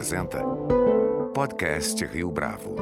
apresenta Podcast Rio Bravo.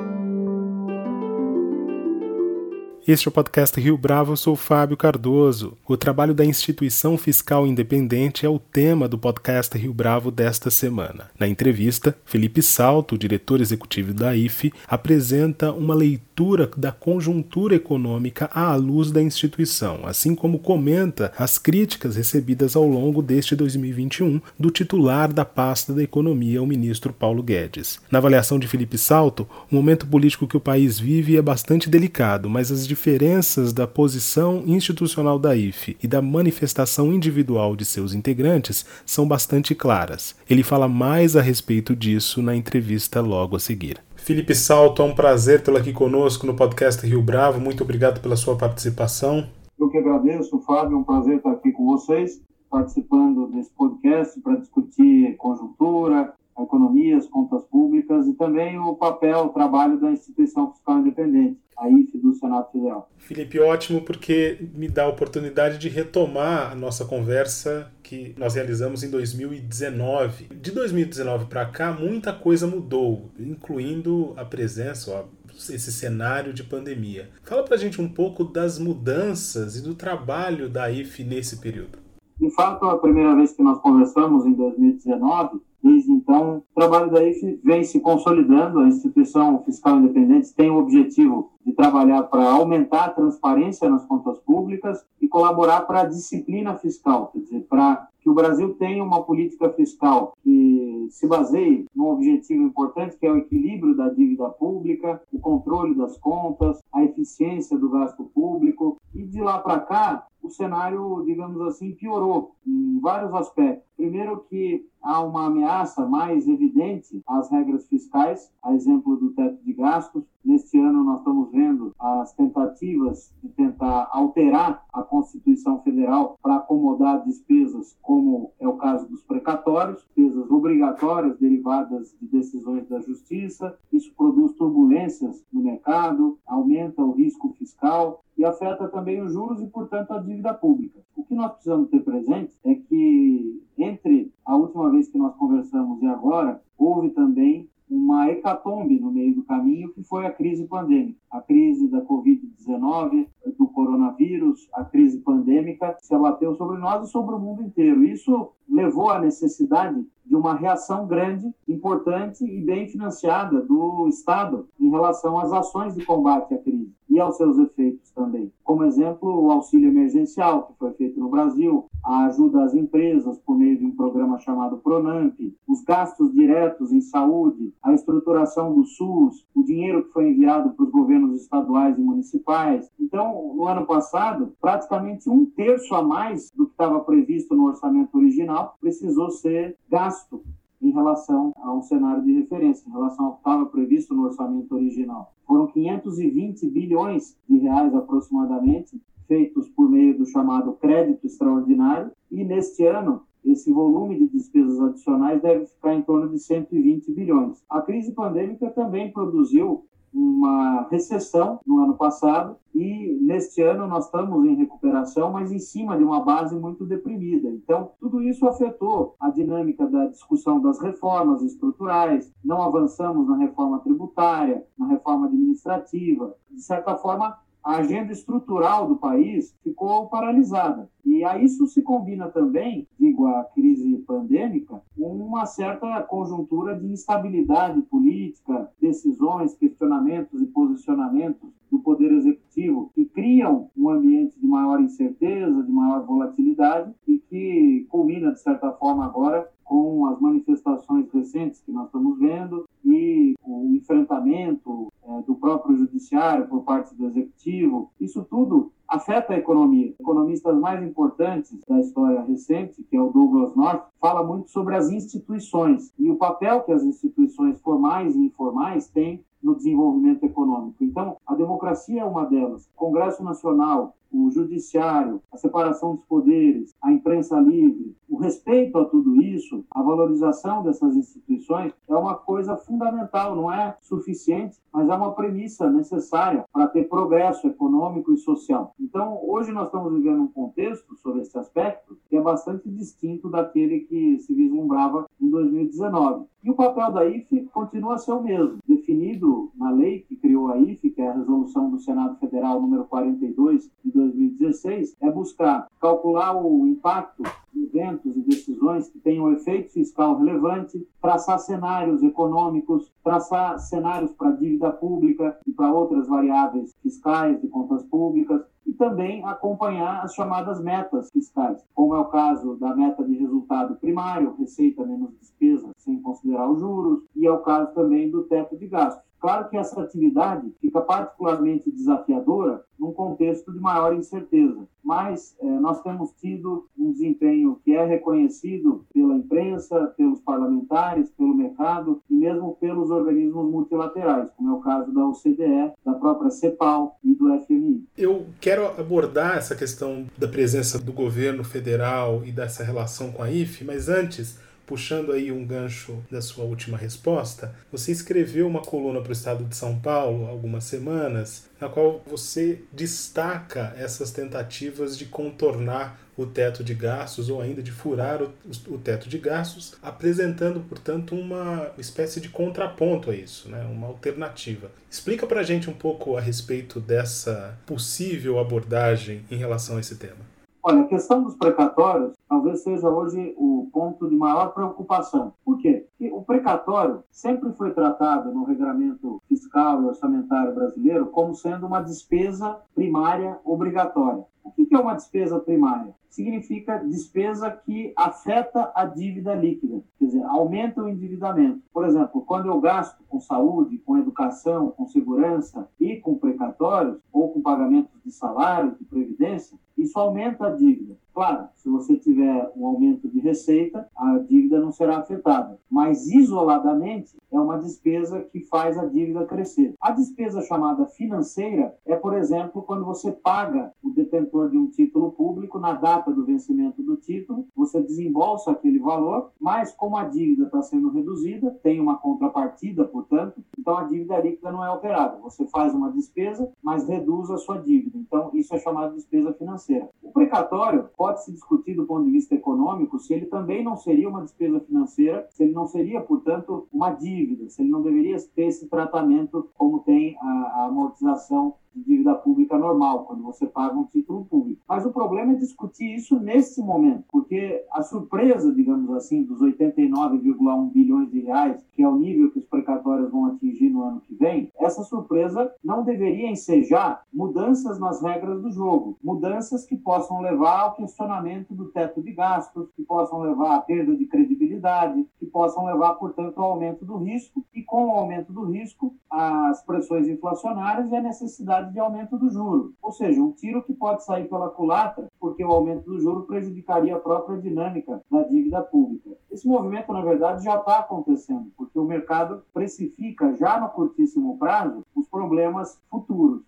Este é o podcast Rio Bravo, eu sou Fábio Cardoso. O trabalho da instituição fiscal independente é o tema do podcast Rio Bravo desta semana. Na entrevista, Felipe Salto, diretor executivo da IFE, apresenta uma leitura da conjuntura econômica à luz da instituição, assim como comenta as críticas recebidas ao longo deste 2021 do titular da pasta da economia, o ministro Paulo Guedes. Na avaliação de Felipe Salto, o momento político que o país vive é bastante delicado, mas as diferenças da posição institucional da IFE e da manifestação individual de seus integrantes são bastante claras. Ele fala mais a respeito disso na entrevista logo a seguir. Felipe Salto, é um prazer tê-lo aqui conosco no podcast Rio Bravo. Muito obrigado pela sua participação. Eu que agradeço, Fábio. É um prazer estar aqui com vocês, participando desse podcast para discutir conjuntura, a economia, as contas públicas e também o papel, o trabalho da instituição fiscal independente, a IFE do Senado Federal. Felipe, ótimo, porque me dá a oportunidade de retomar a nossa conversa que nós realizamos em 2019. De 2019 para cá, muita coisa mudou, incluindo a presença, ó, esse cenário de pandemia. Fala para a gente um pouco das mudanças e do trabalho da IFE nesse período. De fato, a primeira vez que nós conversamos em 2019, Desde então, o trabalho da IFE vem se consolidando. A instituição fiscal independente tem o objetivo de trabalhar para aumentar a transparência nas contas públicas e colaborar para a disciplina fiscal, quer dizer, para que o Brasil tenha uma política fiscal que se baseie num objetivo importante, que é o equilíbrio da dívida pública, o controle das contas, a eficiência do gasto público. E de lá para cá, o cenário, digamos assim, piorou em vários aspectos. Primeiro que há uma ameaça mais evidente às regras fiscais, a exemplo do teto de gastos. Neste ano nós estamos vendo as tentativas de tentar alterar a Constituição Federal para acomodar despesas, como é o caso dos precatórios, despesas obrigatórias derivadas de decisões da Justiça. Isso produz turbulências no mercado, aumenta o risco fiscal e afeta também os juros e, portanto, a dívida pública. O que nós precisamos ter presente é que, entre a última vez que nós conversamos e agora, houve também uma hecatombe no meio do caminho, que foi a crise pandêmica. A crise da Covid-19, do coronavírus, a crise pandêmica se abateu sobre nós e sobre o mundo inteiro. Isso levou à necessidade de uma reação grande, importante e bem financiada do Estado em relação às ações de combate à crise e aos seus efeitos também. Como exemplo, o auxílio emergencial, que foi feito no Brasil, a ajuda às empresas por meio de um programa chamado Pronamp, os gastos diretos em saúde, a estruturação do SUS, o dinheiro que foi enviado para os governos estaduais e municipais. Então, no ano passado, praticamente um terço a mais do que estava previsto no orçamento original precisou ser gasto em relação a um cenário de referência, em relação ao que estava previsto no orçamento original. Foram 520 bilhões de reais aproximadamente feitos por meio do chamado crédito extraordinário e neste ano esse volume de despesas adicionais deve ficar em torno de 120 bilhões. A crise pandêmica também produziu uma recessão no ano passado e neste ano nós estamos em recuperação, mas em cima de uma base muito deprimida. Então, tudo isso afetou a dinâmica da discussão das reformas estruturais, não avançamos na reforma tributária, na reforma administrativa. De certa forma, a agenda estrutural do país ficou paralisada. E a isso se combina também, digo, a crise pandêmica, uma certa conjuntura de instabilidade política, decisões, questionamentos e posicionamentos do Poder Executivo que criam um ambiente de maior incerteza, de maior volatilidade e que culmina, de certa forma, agora com as manifestações recentes que nós estamos vendo e o enfrentamento é, do próprio judiciário por parte do executivo, isso tudo afeta a economia. Economistas mais importantes da história recente, que é o Douglas North, fala muito sobre as instituições e o papel que as instituições formais e informais têm no desenvolvimento econômico. Então, a democracia é uma delas. O Congresso Nacional, o judiciário, a separação dos poderes, a imprensa livre, o respeito a tudo isso, a valorização dessas instituições é uma coisa fundamental, não é suficiente, mas é uma premissa necessária para ter progresso econômico e social. Então, hoje nós estamos vivendo um contexto sobre esse aspecto que é bastante distinto daquele que se vislumbrava em 2019. E o papel da IFE continua a ser o mesmo, definido na lei que criou a IFE, que é a resolução do Senado Federal número 42 de 2016, é buscar calcular o impacto de eventos e decisões que tenham efeito fiscal relevante, traçar cenários econômicos, traçar cenários para dívida pública e para outras variáveis fiscais de contas públicas, e também acompanhar as chamadas metas fiscais, como é o caso da meta de resultado primário, receita menos despesa, sem considerar os juros, e é o caso também do teto de gastos. Claro que essa atividade fica particularmente desafiadora num contexto de maior incerteza, mas eh, nós temos tido um desempenho que é reconhecido pela imprensa, pelos parlamentares, pelo mercado e mesmo pelos organismos multilaterais, como é o caso da OCDE, da própria CEPAL e do FMI. Eu quero abordar essa questão da presença do governo federal e dessa relação com a IFE, mas antes puxando aí um gancho da sua última resposta, você escreveu uma coluna para o estado de São Paulo há algumas semanas, na qual você destaca essas tentativas de contornar o teto de gastos ou ainda de furar o, o teto de gastos, apresentando, portanto, uma espécie de contraponto a isso, né? uma alternativa. Explica para a gente um pouco a respeito dessa possível abordagem em relação a esse tema. Olha, a questão dos precatórios talvez seja hoje o ponto de maior preocupação. Por quê? Porque o precatório sempre foi tratado no regramento fiscal e orçamentário brasileiro como sendo uma despesa primária obrigatória. O que é uma despesa primária? Significa despesa que afeta a dívida líquida, quer dizer, aumenta o endividamento. Por exemplo, quando eu gasto com saúde, com educação, com segurança e com precatórios, ou com pagamentos de salário, de previdência, isso aumenta a dívida. Claro, se você tiver um aumento de receita, a dívida não será afetada. Mas isoladamente é uma despesa que faz a dívida crescer. A despesa chamada financeira é, por exemplo, quando você paga o detentor de um título público na data do vencimento do título, você desembolsa aquele valor, mas como a dívida está sendo reduzida, tem uma contrapartida, portanto, então a dívida líquida não é alterada. Você faz uma despesa, mas reduz a sua dívida. Então isso é chamado de despesa financeira. O precatório pode pode se discutir do ponto de vista econômico se ele também não seria uma despesa financeira, se ele não seria, portanto, uma dívida, se ele não deveria ter esse tratamento como tem a, a amortização de dívida pública normal, quando você paga um título público. Mas o problema é discutir isso nesse momento, porque a surpresa, digamos assim, dos 89,1 bilhões de reais, que é o nível que os precatórios vão atingir no ano que vem, essa surpresa não deveria ensejar mudanças nas regras do jogo, mudanças que possam levar ao questionamento do teto de gastos, que possam levar à perda de credibilidade, que possam levar, portanto, ao aumento do risco e, com o aumento do risco, as pressões inflacionárias e a necessidade de aumento do juro. Ou seja, um tiro que pode sair pela culatra, porque o aumento do juro prejudicaria a própria dinâmica da dívida pública. Esse movimento, na verdade, já está acontecendo, porque o mercado precifica já no curtíssimo prazo os problemas futuros.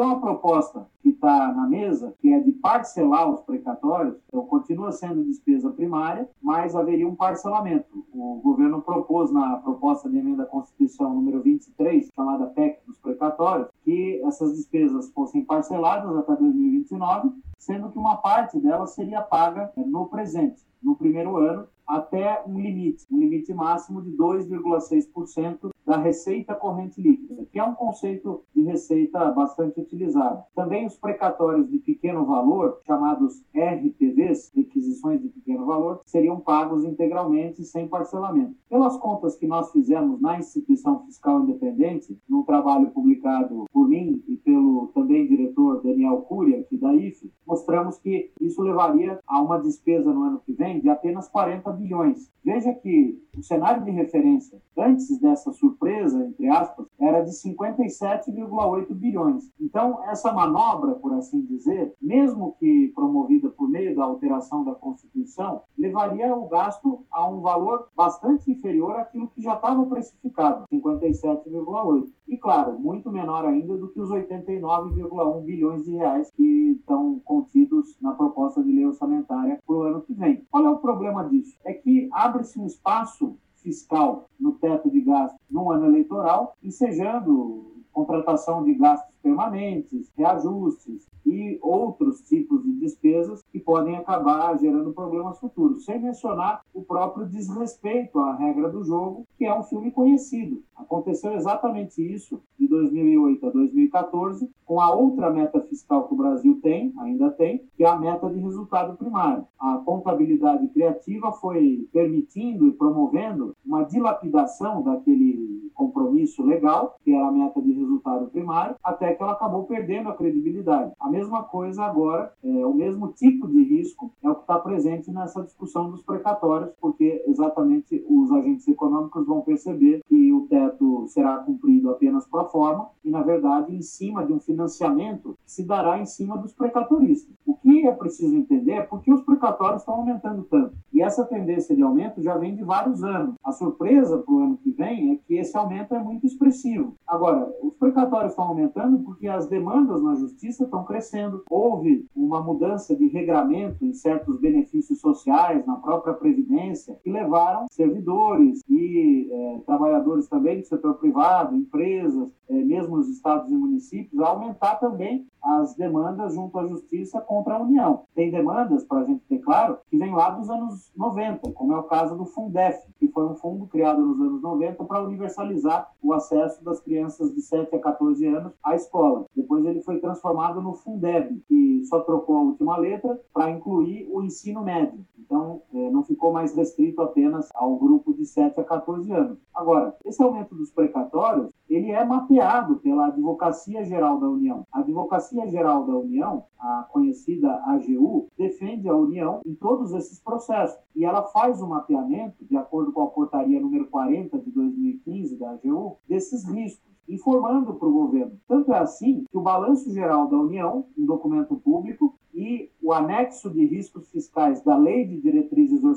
Então, a proposta que está na mesa, que é de parcelar os precatórios, então continua sendo despesa primária, mas haveria um parcelamento. O governo propôs na proposta de emenda à Constituição número 23, chamada PEC dos precatórios, que essas despesas fossem parceladas até 2029, sendo que uma parte delas seria paga no presente, no primeiro ano, até um limite, um limite máximo de 2,6% da receita corrente líquida, que é um conceito de receita bastante utilizado. Também os precatórios de pequeno valor, chamados RPVs, requisições de pequeno valor, seriam pagos integralmente sem parcelamento. Pelas contas que nós fizemos na instituição fiscal independente, num trabalho publicado por mim e pelo também diretor Daniel Curia, aqui da IFE, mostramos que isso levaria a uma despesa no ano que vem de apenas 40 bilhões. Veja que o cenário de referência antes dessa surpresa, entre aspas, era de 57,8 bilhões. Então, essa manobra, por assim dizer, mesmo que promovida por meio da alteração da Constituição, levaria o gasto a um valor bastante inferior àquilo que já estava precificado, 57,8. E, claro, muito menor ainda do que os 89,1 bilhões de reais que estão contidos na proposta de lei orçamentária para o ano que vem. Qual é o problema disso? É que abre-se um espaço fiscal no teto de gastos no ano eleitoral, ensejando contratação de gastos permanentes, reajustes, e outros tipos de despesas que podem acabar gerando problemas futuros, sem mencionar o próprio desrespeito à regra do jogo, que é um filme conhecido. Aconteceu exatamente isso de 2008 a 2014, com a outra meta fiscal que o Brasil tem, ainda tem, que é a meta de resultado primário. A contabilidade criativa foi permitindo e promovendo uma dilapidação daquele compromisso legal, que era a meta de resultado primário, até que ela acabou perdendo a credibilidade. A mesma coisa agora, é, o mesmo tipo de risco é o que está presente nessa discussão dos precatórios, porque exatamente os agentes econômicos vão perceber que o teto será cumprido apenas para forma e, na verdade, em cima de um financiamento que se dará em cima dos precatoristas. O que é preciso entender é por que os precatórios estão aumentando tanto. E essa tendência de aumento já vem de vários anos. A surpresa para o ano que vem é que esse aumento é muito expressivo. Agora, os precatórios estão aumentando porque as demandas na justiça estão crescendo. Houve uma mudança de regramento em certos benefícios sociais, na própria Previdência, que levaram servidores e é, trabalhadores também do setor privado, empresas, é, mesmo os estados e municípios, a aumentar também as demandas junto à justiça contra a União. Tem demandas, para a gente ter claro, que vem lá dos anos 90, como é o caso do Fundef, que foi um fundo criado nos anos 90 para universalizar o acesso das crianças de 7 a 14 anos à escola. Depois ele foi transformado no Fundeb, que só trocou a última letra para incluir o ensino médio. Então, é, não ficou mais restrito apenas ao grupo de 7 a 14 anos. Agora, esse aumento dos precatórios, ele é mapeado pela Advocacia Geral da União. A Advocacia Geral da União, a conhecida AGU, defende a União em todos esses processos. E ela faz o mapeamento, de acordo com a portaria número 40 de 2015 da AGU, desses riscos informando para o governo. Tanto é assim que o Balanço Geral da União, um documento público, e o anexo de riscos fiscais da Lei de Diretrizes eh,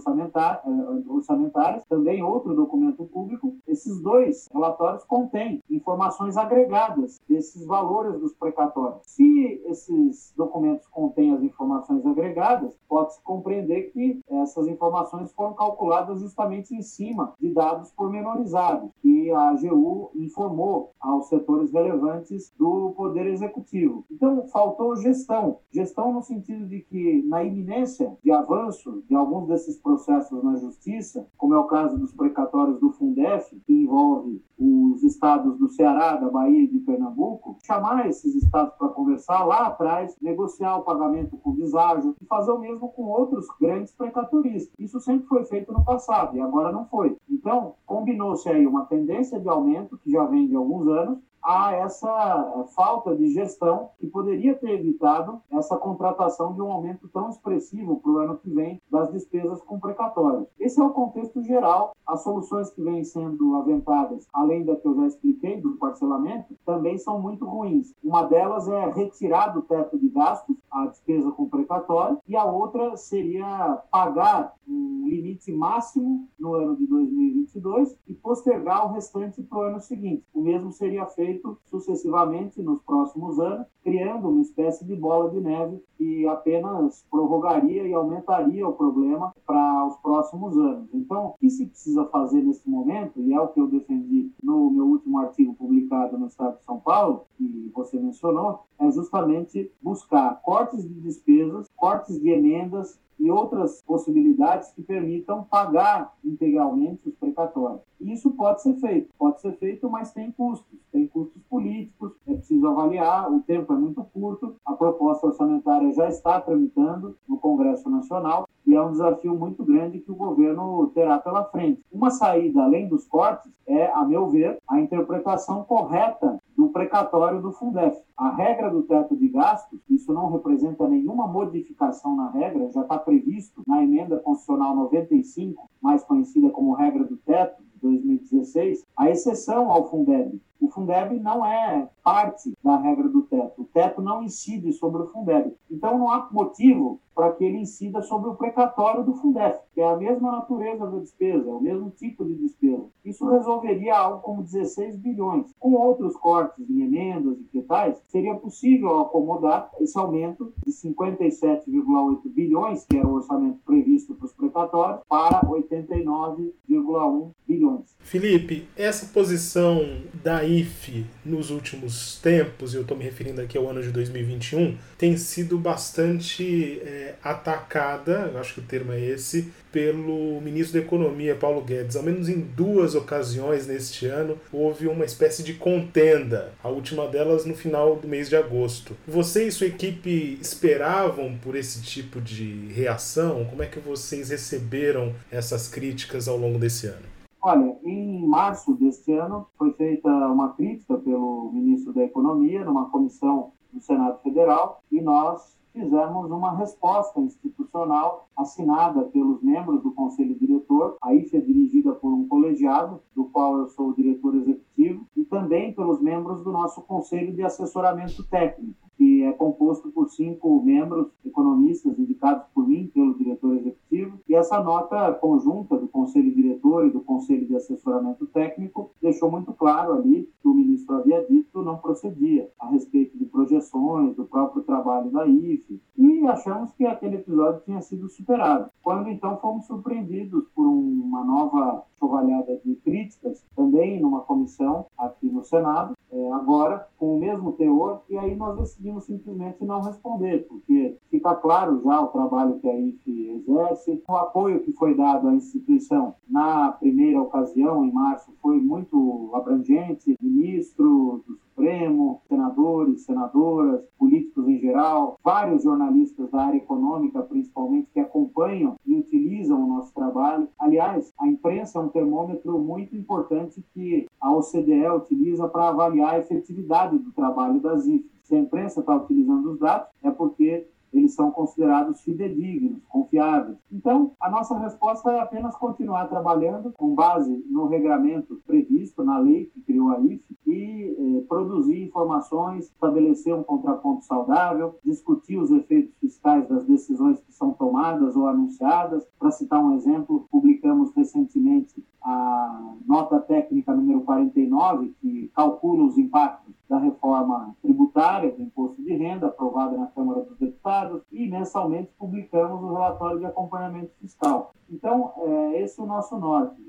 Orçamentárias, também outro documento público, esses dois relatórios contêm informações agregadas desses valores dos precatórios. Se esses documentos contêm as informações agregadas, pode-se compreender que essas informações foram calculadas justamente em cima de dados pormenorizados, que a AGU informou aos setores relevantes do Poder Executivo. Então, faltou gestão. Gestão no sentido de que, na iminência de avanço de alguns desses processos na justiça, como é o caso dos precatórios do Fundef, que envolve os estados do Ceará, da Bahia e de Pernambuco, chamar esses estados para conversar lá atrás, negociar o pagamento com deságio e fazer o mesmo com outros grandes precatoristas. Isso sempre foi feito no passado e agora não foi. Então, combinou-se aí uma tendência de aumento que já vem de alguns anos, a essa falta de gestão que poderia ter evitado essa contratação de um aumento tão expressivo para o ano que vem das despesas com precatórios. Esse é o contexto geral. As soluções que vêm sendo aventadas, além da que eu já expliquei, do parcelamento, também são muito ruins. Uma delas é retirar do teto de gastos a despesa com precatório e a outra seria pagar um limite máximo no ano de 2022 e postergar o restante para o ano seguinte. O mesmo seria feito feito sucessivamente nos próximos anos, criando uma espécie de bola de neve que apenas prorrogaria e aumentaria o problema para os próximos anos. Então, o que se precisa fazer nesse momento, e é o que eu defendi no meu último artigo publicado no Estado de São Paulo, que você mencionou, é justamente buscar cortes de despesas, cortes de emendas e outras possibilidades que permitam pagar integralmente os precatórios. Isso pode ser feito, pode ser feito, mas tem custos, tem custos políticos, é preciso avaliar, o tempo é muito curto, a proposta orçamentária já está tramitando no Congresso Nacional e é um desafio muito grande que o governo terá pela frente. Uma saída além dos cortes é, a meu ver, a interpretação correta do precatório do Fundef. A regra do teto de gastos, isso não representa nenhuma modificação na regra, já está previsto na emenda constitucional 95, mais conhecida como regra do teto, de 2016, a exceção ao Fundeb. O Fundeb não é parte da regra do teto. O teto não incide sobre o Fundeb. Então não há motivo para que ele incida sobre o precatório do Fundef, que é a mesma natureza da despesa, é o mesmo tipo de despesa. Isso resolveria algo como 16 bilhões. Com outros cortes em emendas e que seria possível acomodar esse aumento de 57,8 bilhões, que era o orçamento previsto para os precatórios, para 89,1 bilhões. Felipe, essa posição da IFE nos últimos tempos, e eu estou me referindo aqui ao ano de 2021, tem sido bastante é, atacada, eu acho que o termo é esse, pelo ministro da Economia, Paulo Guedes. Ao menos em duas ocasiões neste ano houve uma espécie de contenda, a última delas no final do mês de agosto. Você e sua equipe esperavam por esse tipo de reação? Como é que vocês receberam essas críticas ao longo desse ano? Olha, em março deste ano foi feita uma crítica pelo ministro da Economia numa comissão do Senado Federal e nós fizemos uma resposta institucional assinada pelos membros do Conselho Diretor. A IFE é dirigida por um colegiado, do qual eu sou o diretor executivo, e também pelos membros do nosso Conselho de Assessoramento Técnico que é composto por cinco membros economistas indicados por mim, pelo diretor executivo, e essa nota conjunta do conselho diretor e do conselho de assessoramento técnico deixou muito claro ali que o ministro havia dito não procedia a respeito de projeções do próprio trabalho da IFE, e achamos que aquele episódio tinha sido superado. Quando então fomos surpreendidos por uma nova chovalhada de críticas, também numa comissão aqui no Senado, é, agora com o mesmo teor, e aí nós decidimos simplesmente não responder, porque fica claro já o trabalho que a IFE exerce, o apoio que foi dado à instituição na primeira ocasião, em março, foi muito abrangente, ministro do Supremo, senadores, senadoras, políticos em geral, vários jornalistas da área econômica, principalmente, que acompanham e utilizam o nosso trabalho. Aliás, a imprensa é um termômetro muito importante que a OCDE utiliza para avaliar a efetividade do trabalho das IFES. Se a imprensa está utilizando os dados, é porque eles são considerados fidedignos, confiáveis. Então, a nossa resposta é apenas continuar trabalhando com base no regramento previsto na lei que criou a IFE e eh, produzir informações, estabelecer um contraponto saudável, discutir os efeitos fiscais das decisões que são tomadas ou anunciadas. Para citar um exemplo, publicamos recentemente a nota técnica número 49, que calcula os impactos da reforma tributária do imposto de renda aprovada na Câmara dos Deputados e mensalmente publicamos o relatório de acompanhamento fiscal. Então, é esse é o nosso norte.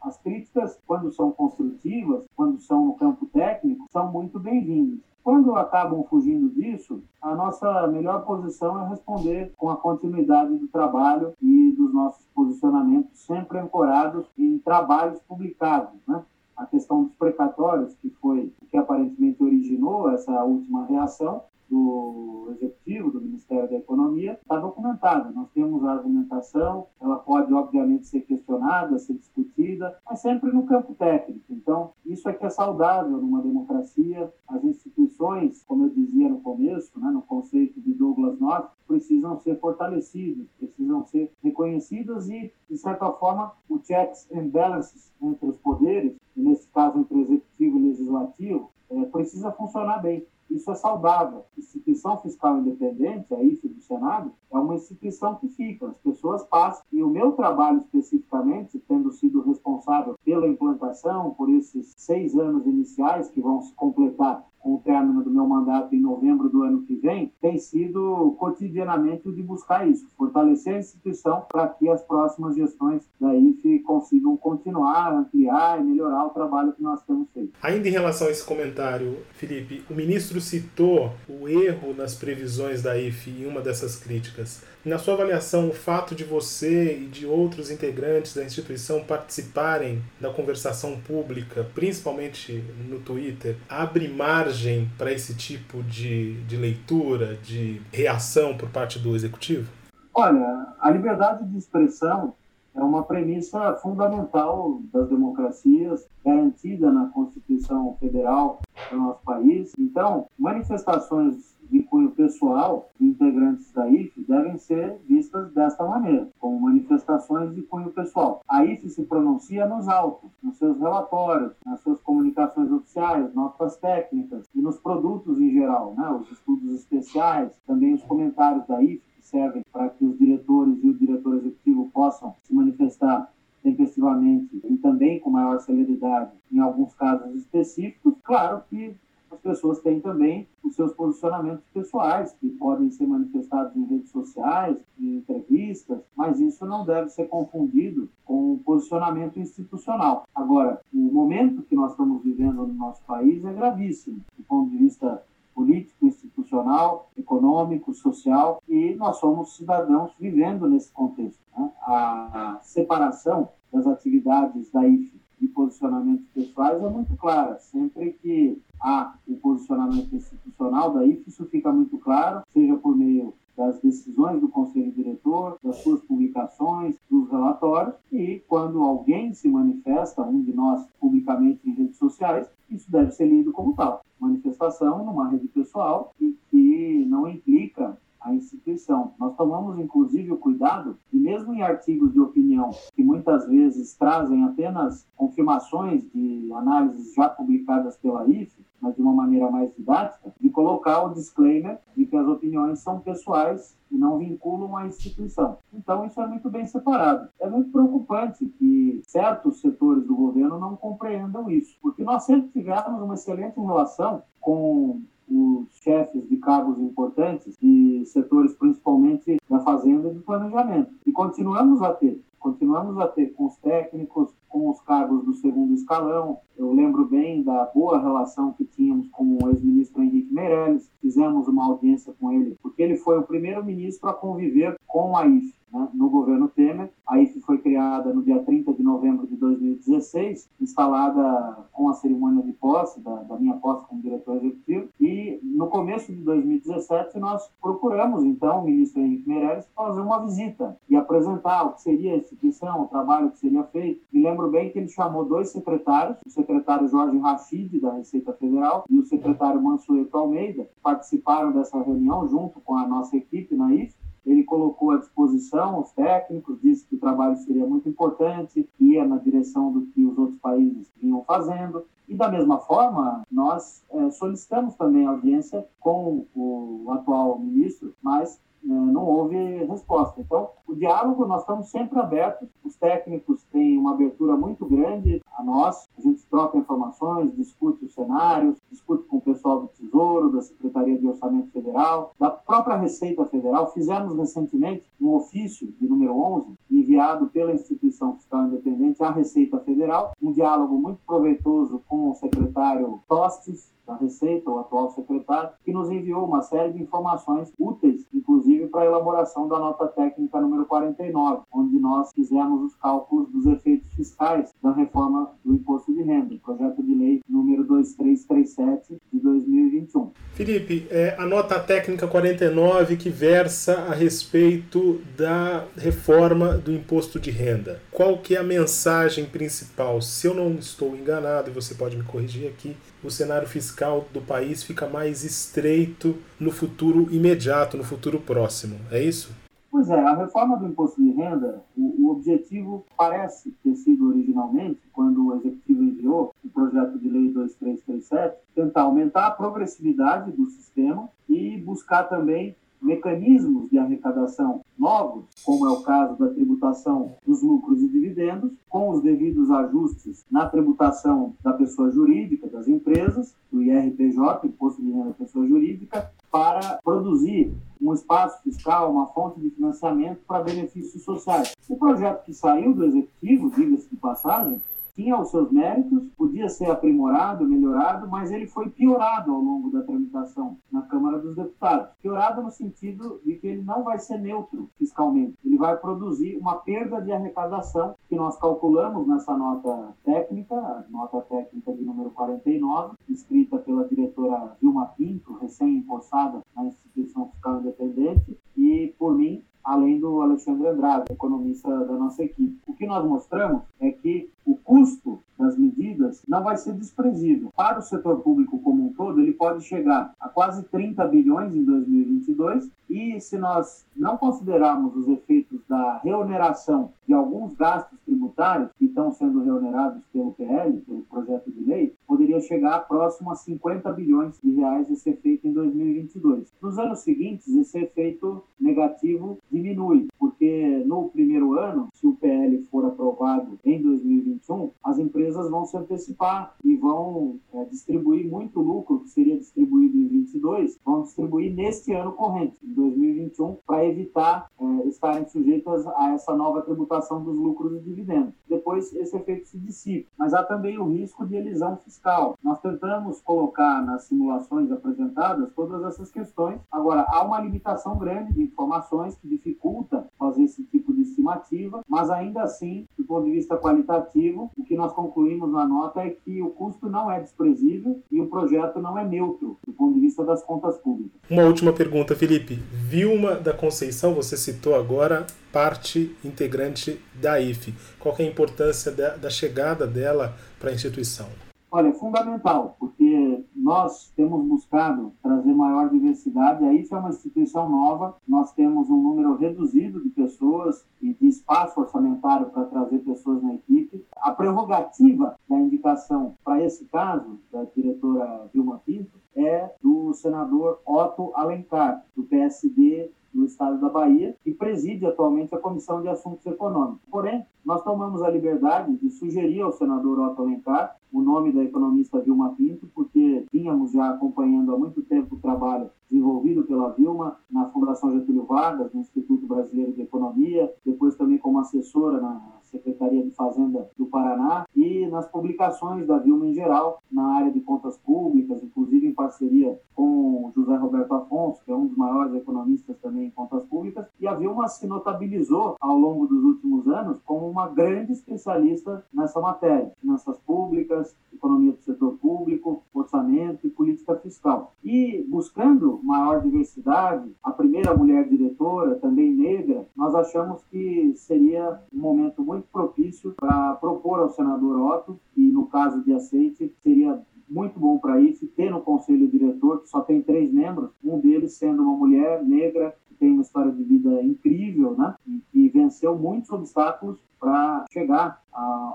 As críticas, quando são construtivas, quando são no campo técnico, são muito bem-vindas. Quando acabam fugindo disso, a nossa melhor posição é responder com a continuidade do trabalho e dos nossos posicionamentos sempre ancorados em trabalhos publicados, né? A questão dos precatórios, que foi o que aparentemente originou essa última reação, do Executivo, do Ministério da Economia, está documentada. Nós temos a argumentação, ela pode, obviamente, ser questionada, ser discutida, mas sempre no campo técnico. Então, isso é que é saudável numa democracia. As instituições, como eu dizia no começo, né, no conceito de Douglas North, precisam ser fortalecidas, precisam ser reconhecidas e, de certa forma, o checks and balances entre os poderes, nesse caso entre o executivo e o legislativo, é, precisa funcionar bem. Isso é saudável. Instituição fiscal independente, a IFE do Senado, é uma instituição que fica, as pessoas passam. E o meu trabalho especificamente, tendo sido responsável pela implantação, por esses seis anos iniciais que vão se completar com o término do meu mandato em novembro do ano que vem, tem sido cotidianamente o de buscar isso, fortalecer a instituição para que as próximas gestões da IFE consigam continuar, ampliar e melhorar o trabalho que nós temos feito. Ainda em relação a esse comentário, Felipe, o ministro citou o erro nas previsões da IFE em uma dessas críticas. Na sua avaliação, o fato de você e de outros integrantes da instituição participarem da conversação pública, principalmente no Twitter, abre margem para esse tipo de, de leitura, de reação por parte do executivo? Olha, a liberdade de expressão é uma premissa fundamental das democracias, garantida na Constituição Federal do nosso país. Então, manifestações de cunho pessoal de integrantes da IFE devem ser vistas desta maneira, como manifestações de cunho pessoal. A IFE se pronuncia nos autos, nos seus relatórios, nas suas comunicações oficiais, notas técnicas e nos produtos em geral, né? os estudos especiais, também os comentários da IFE servem para que os diretores e o diretor executivo possam se manifestar tempestivamente e também com maior celeridade em alguns casos específicos. Claro que as pessoas têm também os seus posicionamentos pessoais, que podem ser manifestados em redes sociais, em entrevistas mas isso não deve ser confundido com o posicionamento institucional. Agora, o momento que nós estamos vivendo no nosso país é gravíssimo, do ponto de vista político, institucional, econômico, social, e nós somos cidadãos vivendo nesse contexto. Né? A separação das atividades da IFE e posicionamentos pessoais é muito clara. Sempre que há o posicionamento institucional da IFE, isso fica muito claro, seja por meio das decisões do conselho diretor, das suas publicações, dos relatórios, e quando alguém se manifesta, um de nós publicamente em redes sociais, isso deve ser lido como tal. Manifestação numa rede pessoal e que não implica a instituição. Nós tomamos, inclusive, o cuidado de, mesmo em artigos de opinião, muitas vezes trazem apenas confirmações de análises já publicadas pela IFE, mas de uma maneira mais didática, de colocar o disclaimer de que as opiniões são pessoais e não vinculam a instituição. Então, isso é muito bem separado. É muito preocupante que certos setores do governo não compreendam isso, porque nós sempre tivemos uma excelente relação com os chefes de cargos importantes de setores principalmente da fazenda e do planejamento. E continuamos a ter, continuamos a ter com os técnicos, com os cargos do segundo escalão. Eu lembro bem da boa relação que tínhamos com o ex-ministro Henrique Meirelles. Fizemos uma audiência com ele, porque ele foi o primeiro ministro a conviver com a IFE né, no governo Temer. A IFE foi criada no dia 30 de novembro de 2016, instalada com a cerimônia de posse, da, da minha posse como diretor executivo, e no começo de 2017 nós procuramos, então, o ministro Henrique Meirelles fazer uma visita e apresentar o que seria a instituição, o trabalho que seria feito. Me lembro bem que ele chamou dois secretários, o secretário Jorge Rachid, da Receita Federal, e o secretário Mansueto Almeida, participaram dessa reunião junto com a nossa equipe na IFE, ele colocou à disposição os técnicos, disse que o trabalho seria muito importante, ia na direção do que os outros países vinham fazendo. E, da mesma forma, nós é, solicitamos também audiência com o atual ministro, mas não houve resposta. Então, o diálogo, nós estamos sempre abertos, os técnicos têm uma abertura muito grande a nós, a gente troca informações, discute os cenários, discute com o pessoal do Tesouro, da Secretaria de Orçamento Federal, da própria Receita Federal. Fizemos recentemente um ofício de número 11, enviado pela Instituição Fiscal Independente à Receita Federal, um diálogo muito proveitoso com o secretário Tostes, Receita, o atual secretário, que nos enviou uma série de informações úteis, inclusive para a elaboração da nota técnica número 49, onde nós fizemos os cálculos dos efeitos fiscais da reforma do imposto de renda, projeto de lei número 2337 de 2021. Felipe, é, a nota técnica 49 que versa a respeito da reforma do imposto de renda. Qual que é a mensagem principal? Se eu não estou enganado, e você pode me corrigir aqui, o cenário fiscal do país fica mais estreito no futuro imediato, no futuro próximo. É isso? Pois é, a reforma do imposto de renda, o, o, objetivo parece ter sido originalmente, quando o Executivo enviou o projeto de lei 2337, tentar aumentar a progressividade do sistema e buscar também mecanismos de arrecadação novos, como é o caso da tributação dos lucros e dividendos, com os devidos ajustes na tributação da pessoa jurídica, das empresas, do IRPJ, Imposto de Renda da Pessoa Jurídica, para produzir um espaço fiscal, uma fonte de financiamento para benefícios sociais. O projeto que saiu do Executivo, diga-se de passagem, tinha os seus méritos, podia ser aprimorado, melhorado, mas ele foi piorado ao longo da tramitação na Câmara dos Deputados. Piorado no sentido de que ele não vai ser neutro fiscalmente. Ele vai produzir uma perda de arrecadação que nós calculamos nessa nota técnica, a nota técnica de número 49, escrita pela diretora Vilma Pinto, recém-impossada na Instituição Fiscal Independente, e por mim além do Alexandre Andrade, economista da nossa equipe. O que nós mostramos é que o custo das medidas não vai ser desprezível. Para o setor público como um todo, ele pode chegar a quase 30 bilhões em 2022 e se nós não considerarmos os efeitos da reoneração de alguns gastos tributários que estão sendo reonerados pelo PL, pelo projeto de lei, poderia chegar próximo a 50 bilhões de reais esse efeito em 2022. Nos anos seguintes, esse efeito negativo diminui, porque no primeiro ano, se o PL for aprovado em 2021, as empresas empresas vão se antecipar e vão é, distribuir muito lucro que seria distribuído em 22, vão distribuir neste ano corrente, em 2021, para evitar é, estarem sujeitas a essa nova tributação dos lucros e dividendos. Depois esse efeito se dissipa. Mas há também o risco de elisão fiscal. Nós tentamos colocar nas simulações apresentadas todas essas questões. Agora, há uma limitação grande de informações que dificulta fazer esse tipo de estimativa, mas ainda assim, do ponto de vista qualitativo, o que nós concluímos na nota é que o custo não é desprezível e o projeto não é neutro do ponto de vista das contas públicas. Uma última pergunta, Felipe. Vilma da Conceição, você citou agora parte integrante da IFE. Qual é a importância da, da chegada dela para a instituição? Olha, é fundamental, porque nós temos buscado trazer maior diversidade. A IFE é uma instituição nova, nós temos um número reduzido de pessoas e de espaço orçamentário para trazer pessoas na equipe. A prerrogativa da indicação para esse caso, da diretora Vilma Pinto, é do senador Otto Alencar, do PSD do Estado da Bahia, que preside atualmente a Comissão de Assuntos Econômicos. Porém, nós tomamos a liberdade de sugerir ao senador Otto Alencar o nome da economista Vilma Pinto, porque vínhamos já acompanhando há muito tempo o trabalho desenvolvido pela Vilma na Fundação Getúlio Vargas, no Instituto Brasileiro de Economia, depois também como assessora na Secretaria de Fazenda do Paraná e nas publicações da Vilma em geral, na área de contas públicas, inclusive em parceria com José Roberto Afonso, que é um dos maiores economistas também em contas públicas, e a Vilma se notabilizou ao longo dos últimos anos como uma grande especialista nessa matéria, finanças públicas, economia do setor público, orçamento e política fiscal. E buscando maior diversidade, a primeira mulher diretora, também negra, nós achamos que seria um momento muito propício para propor ao senador Otto, e no caso de aceite, seria muito bom para isso, ter no conselho diretor, que só tem três membros, um deles sendo uma mulher negra, tem uma história de vida incrível, né? E que venceu muitos obstáculos para chegar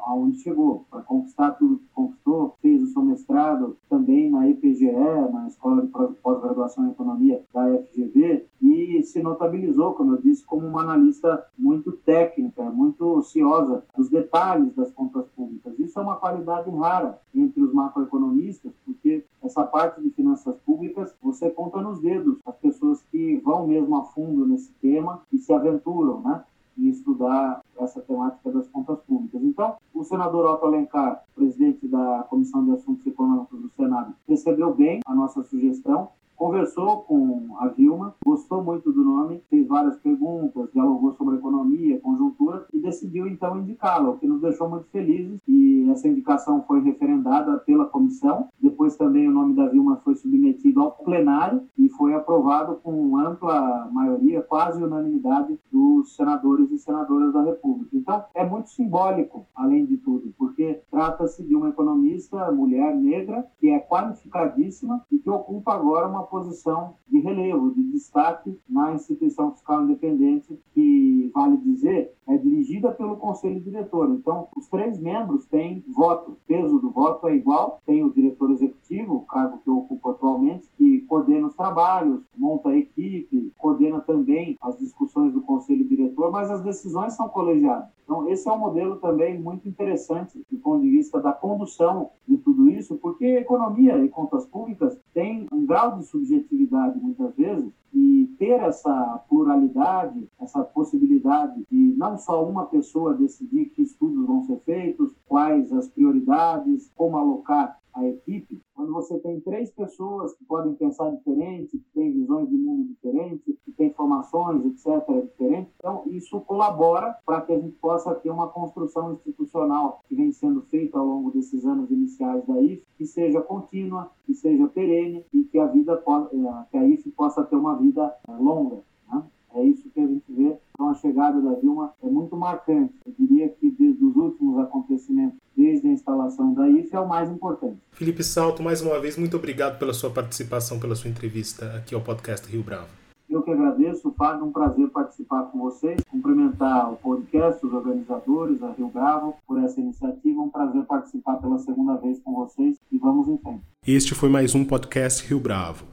aonde chegou, para conquistar tudo que conquistou, fez o seu mestrado também na EPGE, na Escola de Pós-Graduação em Economia da FGV, e se notabilizou, como eu disse, como uma analista muito técnica, muito ociosa dos detalhes das contas públicas. Isso é uma qualidade rara entre os macroeconomistas, porque essa parte de finanças públicas você conta nos dedos as pessoas que vão mesmo a fundo nesse tema e se aventuram, né? e estudar essa temática das contas públicas. Então, o senador Otto Alencar, presidente da Comissão de Assuntos Econômicos do Senado, recebeu bem a nossa sugestão, conversou com a Vilma, gostou muito do nome, fez várias perguntas, dialogou sobre economia, conjuntura e decidiu então indicá-la, o que nos deixou muito felizes. E essa indicação foi referendada pela comissão. Depois também o nome da Vilma foi submetido ao plenário e foi aprovado com ampla maioria, quase unanimidade dos senadores e senadoras da República. Então, é muito simbólico, além de tudo, porque trata-se de uma economista, mulher negra, que é qualificadíssima e que ocupa agora uma posição de relevo, de destaque na instituição fiscal independente, que, vale dizer, é dirigida pelo conselho diretor. Então, os três membros têm voto, o peso do voto é igual, tem o diretor executivo, o cargo que eu ocupo atualmente, que coordena os trabalhos, monta a equipe, coordena também as discussões do conselho diretor, mas as decisões são colegiadas. Então, esse é um modelo também muito interessante do ponto de vista da condução de tudo isso, porque economia e contas públicas têm um grau de subjetividade muitas vezes e ter essa pluralidade, essa possibilidade de não só uma pessoa decidir que estudos vão ser feitos, quais as prioridades, como alocar a equipe, quando você tem três pessoas que podem pensar diferente, que têm visões de mundo diferentes, que têm formações, etc., diferentes, então isso colabora para que a gente possa ter uma construção institucional que vem sendo feita ao longo desses anos iniciais da IF, que seja contínua, que seja perene e que a vida eh, que a IF possa ter uma vida eh, longa. Né? É isso que a gente vê. Então, a chegada da Vilma é muito marcante. Eu diria que desde os últimos acontecimentos, desde a instalação da IFE, é o mais importante. Felipe Salto, mais uma vez, muito obrigado pela sua participação, pela sua entrevista aqui ao podcast Rio Bravo. Eu que agradeço, Fábio, um prazer participar com vocês, cumprimentar o podcast, os organizadores, a Rio Bravo, por essa iniciativa. Um prazer participar pela segunda vez com vocês e vamos em frente. Este foi mais um podcast Rio Bravo.